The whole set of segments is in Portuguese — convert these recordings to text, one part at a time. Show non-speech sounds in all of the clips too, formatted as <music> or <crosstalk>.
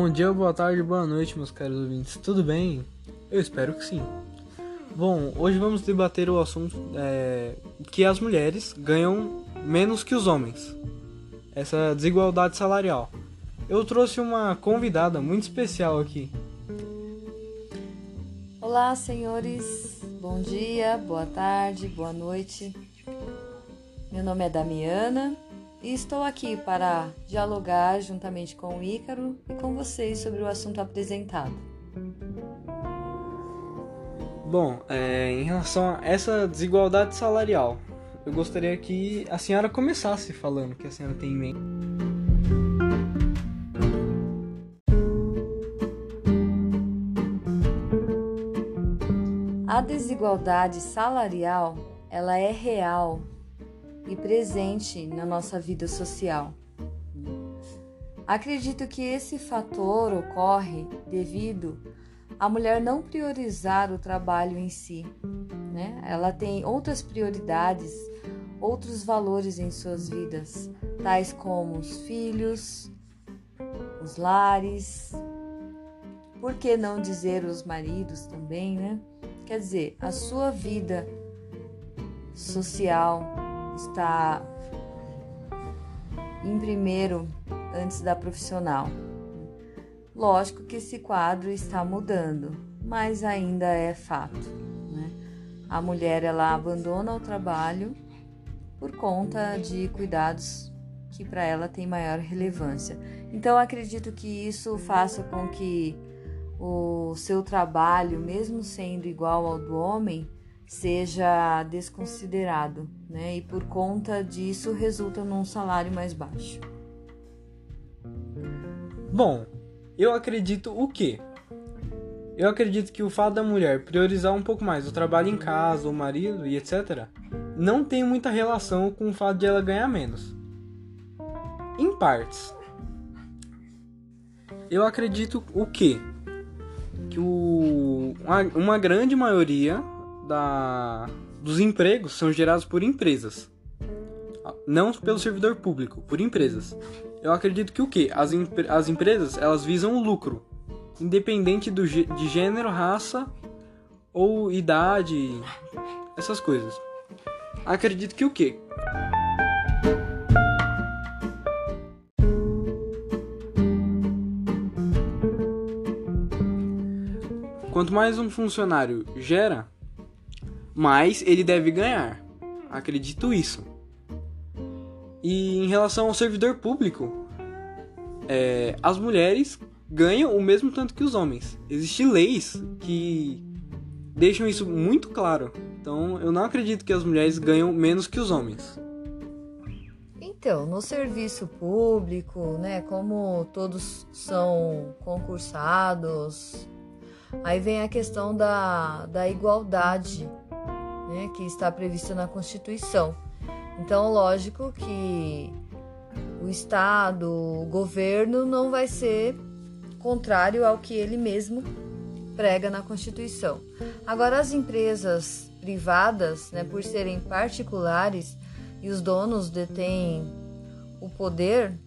Bom dia, boa tarde, boa noite, meus caros ouvintes. Tudo bem? Eu espero que sim. Bom, hoje vamos debater o assunto é, que as mulheres ganham menos que os homens. Essa desigualdade salarial. Eu trouxe uma convidada muito especial aqui. Olá, senhores. Bom dia, boa tarde, boa noite. Meu nome é Damiana e estou aqui para dialogar juntamente com o Ícaro e com vocês sobre o assunto apresentado. Bom, é, em relação a essa desigualdade salarial, eu gostaria que a senhora começasse falando que a senhora tem em mente. A desigualdade salarial, ela é real e presente na nossa vida social. Acredito que esse fator ocorre devido à mulher não priorizar o trabalho em si. Né? Ela tem outras prioridades, outros valores em suas vidas, tais como os filhos, os lares, por que não dizer os maridos também, né? Quer dizer, a sua vida social, está em primeiro antes da profissional. Lógico que esse quadro está mudando, mas ainda é fato. Né? A mulher ela abandona o trabalho por conta de cuidados que para ela tem maior relevância. Então acredito que isso faça com que o seu trabalho, mesmo sendo igual ao do homem, seja desconsiderado, né? E por conta disso resulta num salário mais baixo. Bom, eu acredito o quê? Eu acredito que o fato da mulher priorizar um pouco mais o trabalho em casa, o marido e etc, não tem muita relação com o fato de ela ganhar menos. Em partes. Eu acredito o quê? Que o, uma, uma grande maioria da, dos empregos são gerados por empresas, não pelo servidor público, por empresas. Eu acredito que o que? As, as empresas elas visam o lucro, independente do, de gênero, raça ou idade, essas coisas. Acredito que o que? Quanto mais um funcionário gera, mas ele deve ganhar. Acredito isso. E em relação ao servidor público, é, as mulheres ganham o mesmo tanto que os homens. Existem leis que deixam isso muito claro. Então eu não acredito que as mulheres ganham menos que os homens. Então, no serviço público, né, como todos são concursados, aí vem a questão da, da igualdade né, que está prevista na Constituição. Então, lógico que o Estado, o governo não vai ser contrário ao que ele mesmo prega na Constituição. Agora, as empresas privadas, né, por serem particulares e os donos detêm o poder,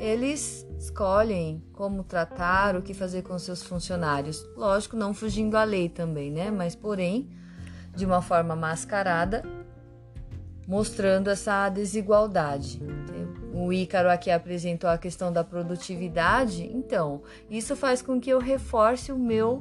eles escolhem como tratar, o que fazer com seus funcionários. Lógico, não fugindo à lei também, né? Mas, porém, de uma forma mascarada, mostrando essa desigualdade. O Ícaro aqui apresentou a questão da produtividade, então isso faz com que eu reforce o meu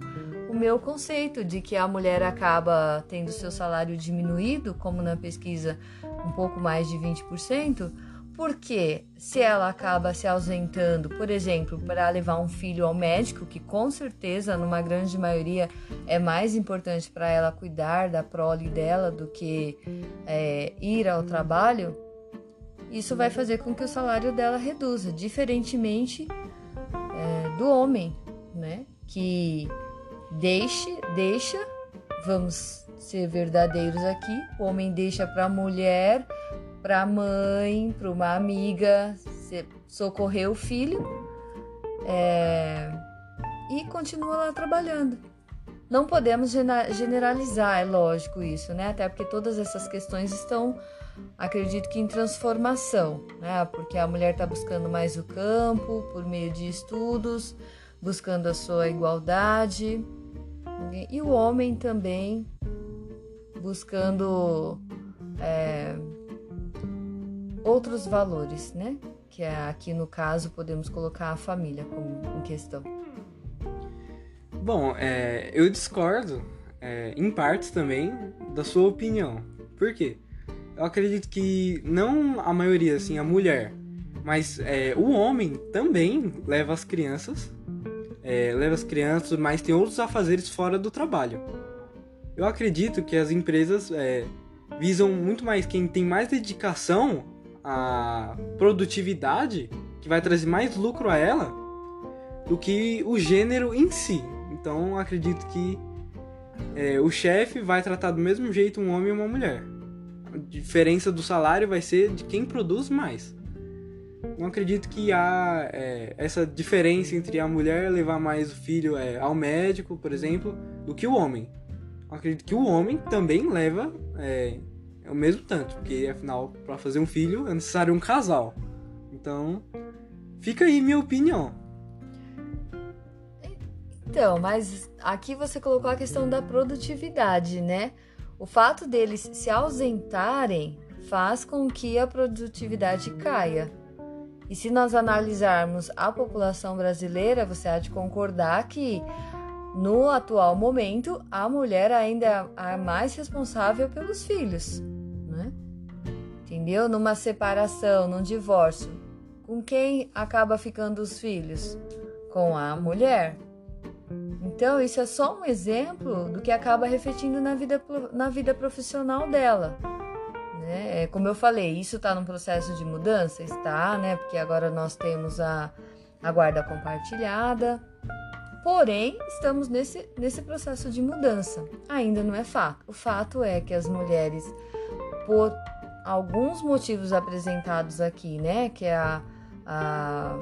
o meu conceito de que a mulher acaba tendo seu salário diminuído, como na pesquisa um pouco mais de 20%, porque se ela acaba se ausentando, por exemplo, para levar um filho ao médico, que com certeza, numa grande maioria, é mais importante para ela cuidar da prole dela do que é, ir ao trabalho, isso vai fazer com que o salário dela reduza, diferentemente é, do homem, né? Que deixe, deixa, vamos ser verdadeiros aqui, o homem deixa para a mulher para a mãe, para uma amiga, socorrer o filho é, e continua lá trabalhando. Não podemos generalizar, é lógico isso, né? Até porque todas essas questões estão acredito que em transformação, né? Porque a mulher está buscando mais o campo por meio de estudos, buscando a sua igualdade, e o homem também buscando é, outros valores, né? Que é, aqui no caso podemos colocar a família como em questão. Bom, é, eu discordo é, em partes também da sua opinião. Por quê? Eu acredito que não a maioria, assim, a mulher, mas é, o homem também leva as crianças, é, leva as crianças, mas tem outros afazeres fora do trabalho. Eu acredito que as empresas é, visam muito mais quem tem mais dedicação à produtividade, que vai trazer mais lucro a ela, do que o gênero em si. Então acredito que é, o chefe vai tratar do mesmo jeito um homem e uma mulher. A diferença do salário vai ser de quem produz mais. Não acredito que há é, essa diferença entre a mulher levar mais o filho é, ao médico, por exemplo, do que o homem. Eu acredito que o homem também leva é, o mesmo tanto, porque afinal, para fazer um filho é necessário um casal. Então, fica aí minha opinião. Então, mas aqui você colocou a questão da produtividade, né? O fato deles se ausentarem faz com que a produtividade caia. E se nós analisarmos a população brasileira, você há de concordar que no atual momento a mulher ainda é a mais responsável pelos filhos? Entendeu? Numa separação, num divórcio, com quem acaba ficando os filhos? Com a mulher. Então, isso é só um exemplo do que acaba refletindo na vida, na vida profissional dela. Né? É, como eu falei, isso está num processo de mudança? Está, né? Porque agora nós temos a, a guarda compartilhada. Porém, estamos nesse, nesse processo de mudança. Ainda não é fato. O fato é que as mulheres, alguns motivos apresentados aqui, né? Que é a, a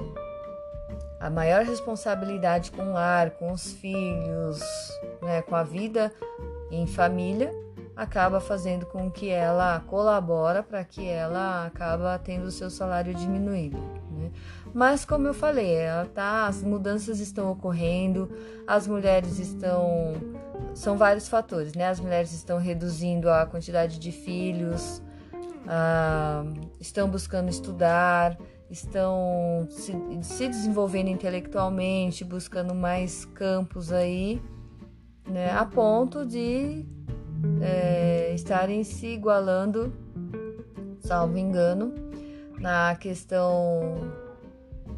a maior responsabilidade com o lar, com os filhos, né, com a vida em família, acaba fazendo com que ela colabora para que ela acaba tendo o seu salário diminuído. Né? Mas como eu falei, ela tá, as mudanças estão ocorrendo, as mulheres estão, são vários fatores, né? As mulheres estão reduzindo a quantidade de filhos, ah, estão buscando estudar, estão se, se desenvolvendo intelectualmente, buscando mais campos aí, né, a ponto de é, estarem se igualando, salvo engano, na questão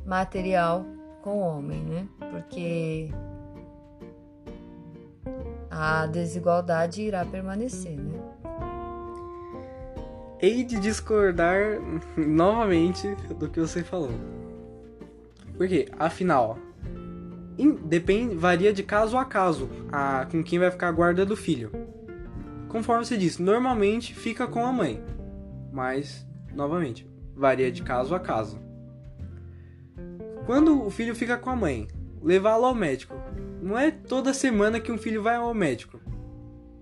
material com o homem, né? Porque a desigualdade irá permanecer, né? Hei de discordar <laughs> novamente do que você falou. Porque, afinal, depende, varia de caso a caso a, com quem vai ficar a guarda do filho. Conforme você disse, normalmente fica com a mãe. Mas, novamente, varia de caso a caso. Quando o filho fica com a mãe, levá-lo ao médico. Não é toda semana que um filho vai ao médico.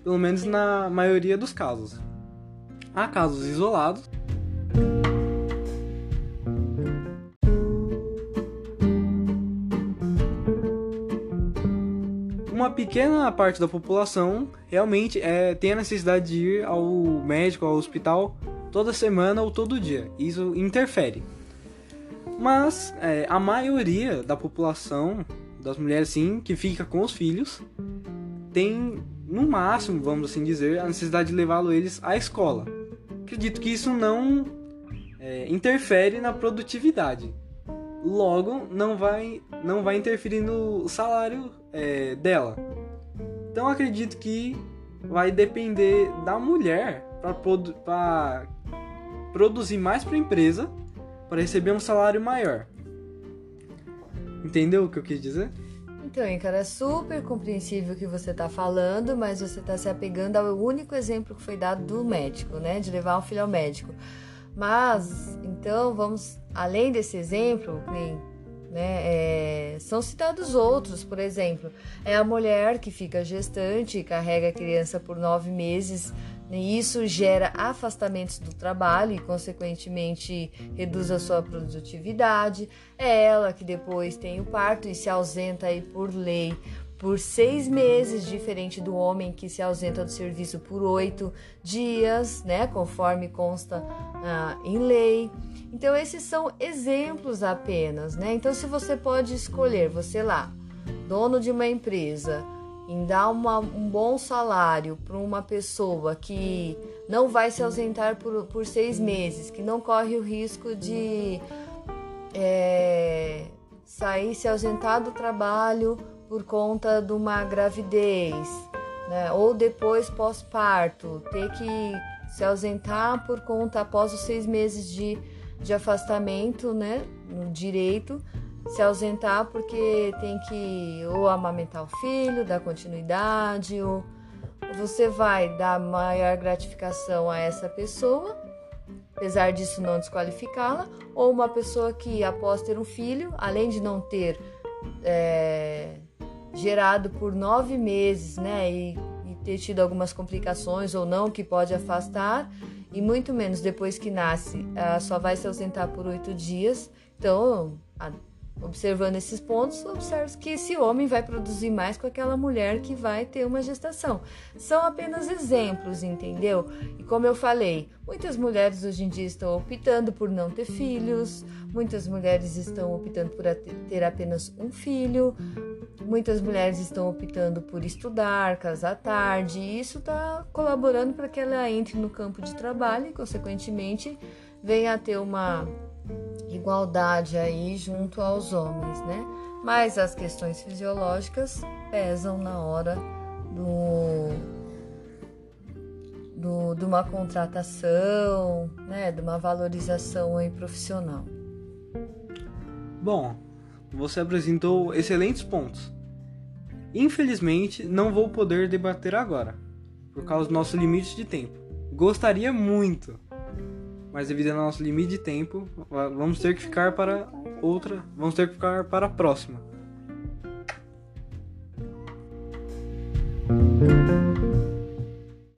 Pelo menos na maioria dos casos. Há casos isolados. Uma pequena parte da população realmente é, tem a necessidade de ir ao médico, ao hospital, toda semana ou todo dia. Isso interfere. Mas é, a maioria da população, das mulheres sim, que fica com os filhos, tem no máximo, vamos assim dizer, a necessidade de levá-lo eles à escola acredito que isso não é, interfere na produtividade. Logo, não vai, não vai interferir no salário é, dela. Então, acredito que vai depender da mulher para produ produzir mais para a empresa para receber um salário maior. Entendeu o que eu quis dizer? Então, cara, é super compreensível o que você está falando, mas você está se apegando ao único exemplo que foi dado do médico, né? De levar um filho ao médico. Mas, então, vamos, além desse exemplo, né, é, são citados outros, por exemplo, é a mulher que fica gestante e carrega a criança por nove meses E isso gera afastamentos do trabalho e, consequentemente, reduz a sua produtividade. É ela que depois tem o parto e se ausenta aí por lei por seis meses, diferente do homem que se ausenta do serviço por oito dias, né? Conforme consta ah, em lei. Então, esses são exemplos apenas, né? Então, se você pode escolher, você lá, dono de uma empresa, em dar uma, um bom salário para uma pessoa que não vai se ausentar por, por seis meses, que não corre o risco de é, sair, se ausentar do trabalho por conta de uma gravidez, né? ou depois pós-parto, ter que se ausentar por conta após os seis meses de, de afastamento, né, no direito, se ausentar porque tem que ou amamentar o filho, dar continuidade, ou você vai dar maior gratificação a essa pessoa, apesar disso não desqualificá-la, ou uma pessoa que após ter um filho, além de não ter é, gerado por nove meses, né, e, e ter tido algumas complicações ou não que pode afastar, e muito menos depois que nasce, só vai se ausentar por oito dias. Então, a, Observando esses pontos, observa que esse homem vai produzir mais com aquela mulher que vai ter uma gestação. São apenas exemplos, entendeu? E como eu falei, muitas mulheres hoje em dia estão optando por não ter filhos, muitas mulheres estão optando por ter apenas um filho, muitas mulheres estão optando por estudar, casar tarde, e isso está colaborando para que ela entre no campo de trabalho e, consequentemente, venha a ter uma igualdade aí junto aos homens, né? Mas as questões fisiológicas pesam na hora do, do de uma contratação, né? De uma valorização aí profissional. Bom, você apresentou excelentes pontos. Infelizmente, não vou poder debater agora, por causa do nosso limite de tempo. Gostaria muito mas devido ao nosso limite de tempo, vamos ter que ficar para outra, vamos ter que ficar para a próxima.